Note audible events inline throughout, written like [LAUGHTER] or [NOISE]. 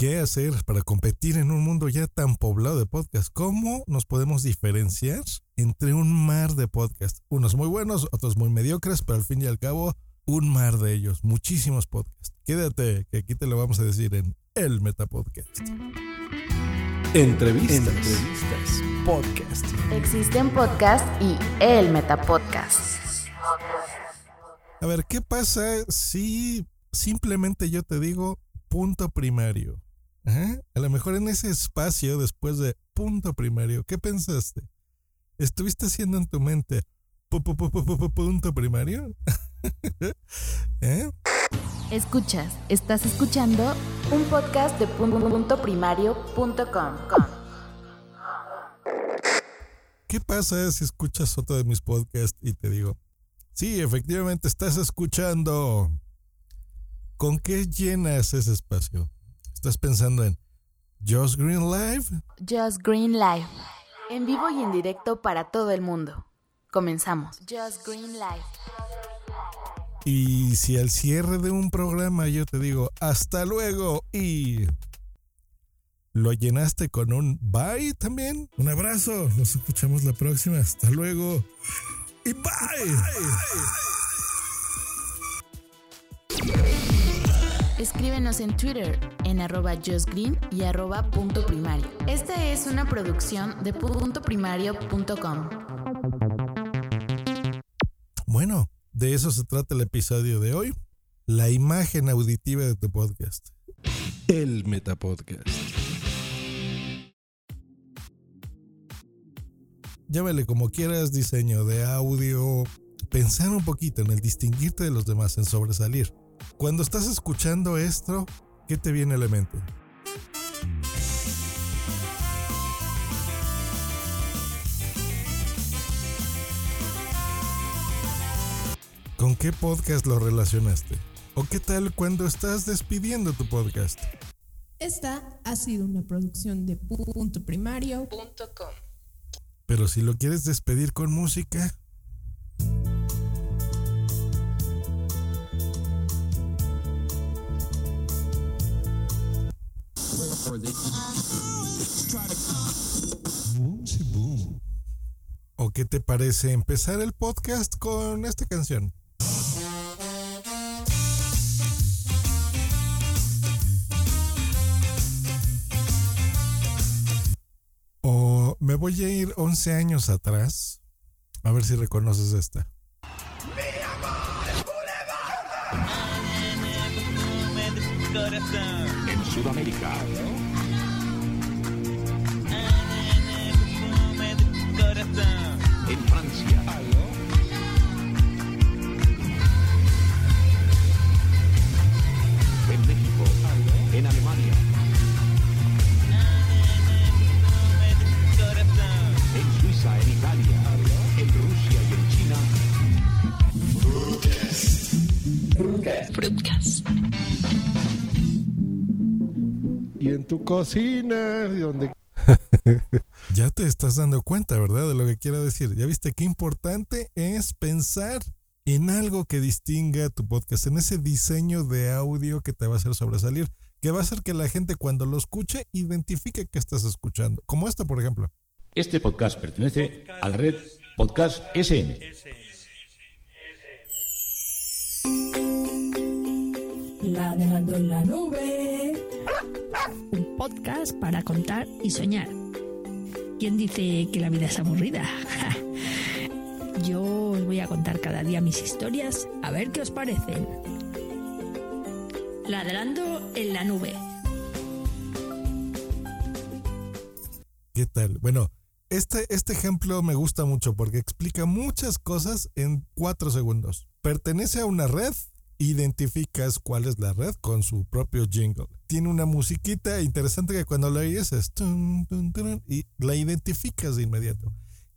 qué hacer para competir en un mundo ya tan poblado de podcasts. ¿Cómo nos podemos diferenciar entre un mar de podcasts? Unos muy buenos, otros muy mediocres, pero al fin y al cabo, un mar de ellos, muchísimos podcasts. Quédate, que aquí te lo vamos a decir en el Metapodcast. Entrevistas. Entrevistas. Podcast. Existen podcasts y el Metapodcast. A ver, ¿qué pasa si simplemente yo te digo punto primario? A lo mejor en ese espacio después de punto primario, ¿qué pensaste? ¿Estuviste haciendo en tu mente punto primario? [LAUGHS] ¿Eh? Escuchas, estás escuchando un podcast de puntoprimario.com. ¿Qué pasa si escuchas otro de mis podcasts y te digo, sí, efectivamente estás escuchando? ¿Con qué llenas ese espacio? ¿Estás pensando en Just Green Live? Just Green Live. En vivo y en directo para todo el mundo. Comenzamos. Just Green Live. Y si al cierre de un programa yo te digo hasta luego y lo llenaste con un bye también, un abrazo, nos escuchamos la próxima, hasta luego y bye. Escríbenos en Twitter en arroba justgreen y arroba punto primario. Esta es una producción de puntoprimario.com. Bueno, de eso se trata el episodio de hoy. La imagen auditiva de tu podcast. El Metapodcast. Llámale como quieras, diseño de audio. Pensar un poquito en el distinguirte de los demás, en sobresalir. Cuando estás escuchando esto, ¿qué te viene a la mente? ¿Con qué podcast lo relacionaste? ¿O qué tal cuando estás despidiendo tu podcast? Esta ha sido una producción de puntoprimario.com. Pero si lo quieres despedir con música, ¿O qué te parece empezar el podcast con esta canción? O me voy a ir 11 años atrás. A ver si reconoces esta. Sudamérica. En Francia. Y en tu cocina, donde... [LAUGHS] ya te estás dando cuenta, ¿verdad? De lo que quiero decir. Ya viste qué importante es pensar en algo que distinga tu podcast, en ese diseño de audio que te va a hacer sobresalir, que va a hacer que la gente cuando lo escuche identifique que estás escuchando. Como esta, por ejemplo. Este podcast pertenece a la red Podcast SN. Ladrando en la nube. Un podcast para contar y soñar. ¿Quién dice que la vida es aburrida? [LAUGHS] Yo os voy a contar cada día mis historias, a ver qué os parecen. Ladrando en la nube. ¿Qué tal? Bueno, este, este ejemplo me gusta mucho porque explica muchas cosas en cuatro segundos. Pertenece a una red, identificas cuál es la red con su propio jingle. Tiene una musiquita interesante que cuando la oyes es y la identificas de inmediato.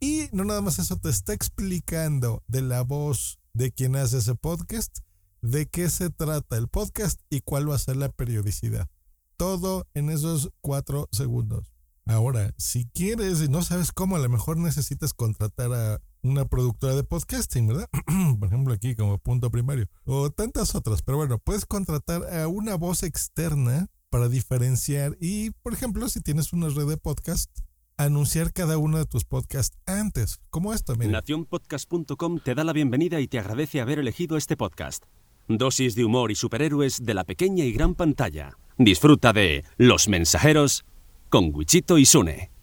Y no nada más eso, te está explicando de la voz de quien hace ese podcast, de qué se trata el podcast y cuál va a ser la periodicidad. Todo en esos cuatro segundos. Ahora, si quieres y no sabes cómo, a lo mejor necesitas contratar a una productora de podcasting, ¿verdad? [CLEARS THROAT] Por ejemplo, aquí como punto primario. O tantas otras. Pero bueno, puedes contratar a una voz externa para diferenciar y, por ejemplo, si tienes una red de podcast, anunciar cada uno de tus podcasts antes, como esto. Nacionpodcast.com te da la bienvenida y te agradece haber elegido este podcast. Dosis de humor y superhéroes de la pequeña y gran pantalla. Disfruta de Los Mensajeros con Wichito y Sune.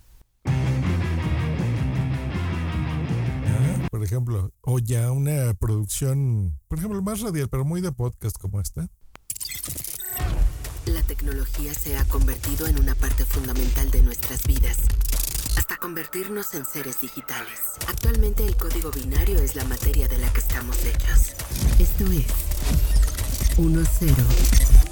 Ejemplo, o ya una producción, por ejemplo, más radial, pero muy de podcast como esta. La tecnología se ha convertido en una parte fundamental de nuestras vidas, hasta convertirnos en seres digitales. Actualmente el código binario es la materia de la que estamos hechos. Esto es 1-0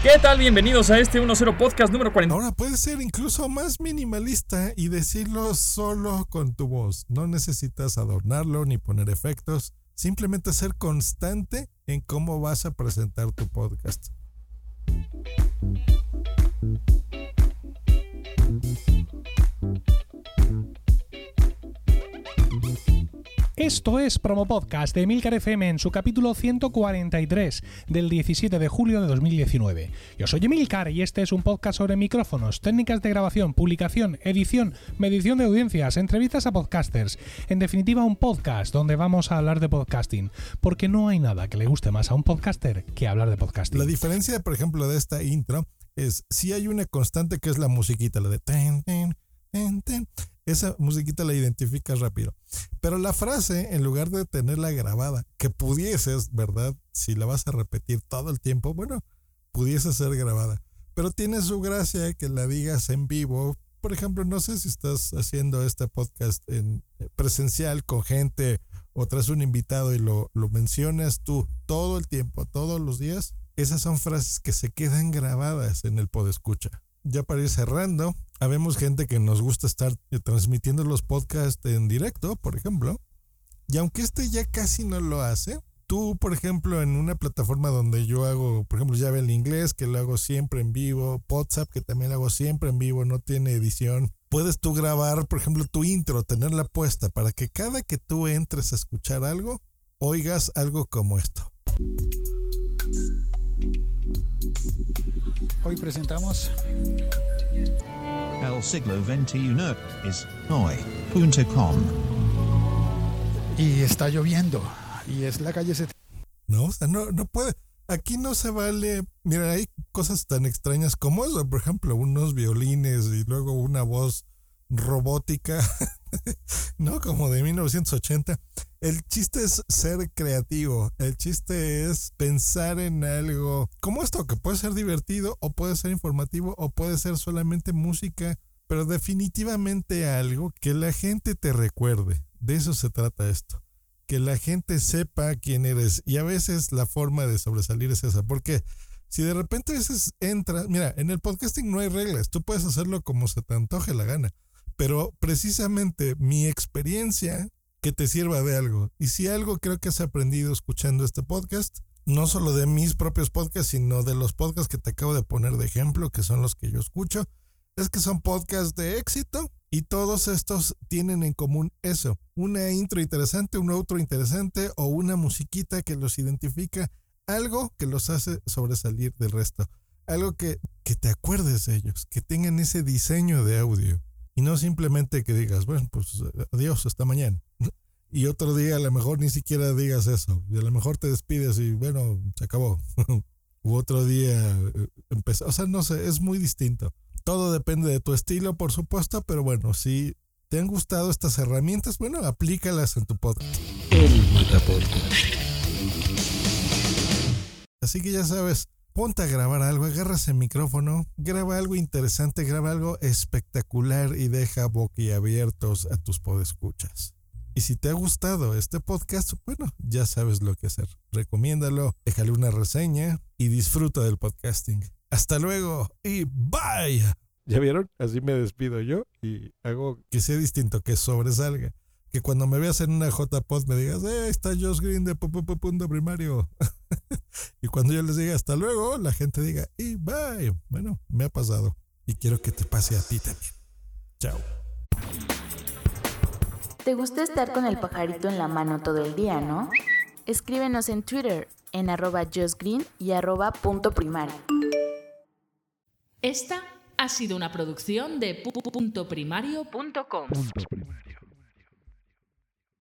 ¿Qué tal? Bienvenidos a este 1-0 Podcast número 40. Ahora puedes ser incluso más minimalista y decirlo solo con tu voz. No necesitas adornarlo ni poner efectos. Simplemente ser constante en cómo vas a presentar tu podcast. Esto es Promo Podcast de Emilcar FM en su capítulo 143 del 17 de julio de 2019. Yo soy Emilcar y este es un podcast sobre micrófonos, técnicas de grabación, publicación, edición, medición de audiencias, entrevistas a podcasters. En definitiva, un podcast donde vamos a hablar de podcasting, porque no hay nada que le guste más a un podcaster que hablar de podcasting. La diferencia, por ejemplo, de esta intro es si hay una constante que es la musiquita, la de ten, ten, ten, ten. Esa musiquita la identificas rápido. Pero la frase, en lugar de tenerla grabada, que pudieses, ¿verdad? Si la vas a repetir todo el tiempo, bueno, pudiese ser grabada. Pero tiene su gracia que la digas en vivo. Por ejemplo, no sé si estás haciendo este podcast eh, presencial con gente o tras un invitado y lo, lo mencionas tú todo el tiempo, todos los días. Esas son frases que se quedan grabadas en el podescucha. Ya para ir cerrando, habemos gente que nos gusta estar eh, transmitiendo los podcasts en directo, por ejemplo. Y aunque este ya casi no lo hace, tú, por ejemplo, en una plataforma donde yo hago, por ejemplo, llave el inglés, que lo hago siempre en vivo, WhatsApp, que también lo hago siempre en vivo, no tiene edición. Puedes tú grabar, por ejemplo, tu intro, tenerla puesta para que cada que tú entres a escuchar algo, oigas algo como esto. Hoy presentamos El siglo XXI es hoy.com. y está lloviendo y es la calle 70. No, o sea, no, no puede. Aquí no se vale. Mira, hay cosas tan extrañas como eso. Por ejemplo, unos violines y luego una voz robótica, [LAUGHS] ¿no? Como de 1980. El chiste es ser creativo. El chiste es pensar en algo como esto, que puede ser divertido o puede ser informativo o puede ser solamente música, pero definitivamente algo que la gente te recuerde. De eso se trata esto. Que la gente sepa quién eres. Y a veces la forma de sobresalir es esa. Porque si de repente a veces entras, mira, en el podcasting no hay reglas. Tú puedes hacerlo como se te antoje la gana. Pero precisamente mi experiencia que te sirva de algo. Y si algo creo que has aprendido escuchando este podcast, no solo de mis propios podcasts, sino de los podcasts que te acabo de poner de ejemplo, que son los que yo escucho, es que son podcasts de éxito y todos estos tienen en común eso, una intro interesante, un outro interesante o una musiquita que los identifica, algo que los hace sobresalir del resto, algo que, que te acuerdes de ellos, que tengan ese diseño de audio y no simplemente que digas, bueno, pues adiós, hasta mañana. Y otro día a lo mejor ni siquiera digas eso. Y a lo mejor te despides y bueno, se acabó. [LAUGHS] U otro día empezó. O sea, no sé, es muy distinto. Todo depende de tu estilo, por supuesto, pero bueno, si te han gustado estas herramientas, bueno, aplícalas en tu podcast. El Podcast. Así que ya sabes, ponte a grabar algo, agarras el micrófono, graba algo interesante, graba algo espectacular y deja boquiabiertos a tus podescuchas. Y si te ha gustado este podcast, bueno, ya sabes lo que hacer. Recomiéndalo, déjale una reseña y disfruta del podcasting. Hasta luego y bye. ¿Ya vieron? Así me despido yo y hago que sea distinto, que sobresalga. Que cuando me veas en una JPod me digas, eh, ahí está Josh Green de Pu- Pu- Pu- Punto Primario. [LAUGHS] y cuando yo les diga hasta luego, la gente diga, y bye. Bueno, me ha pasado. Y quiero que te pase a ti también. Chao. ¿Te gusta estar con el pajarito en la mano todo el día, no? Escríbenos en Twitter en arroba justgreen y arroba punto primario. Esta ha sido una producción de puntoprimario.com.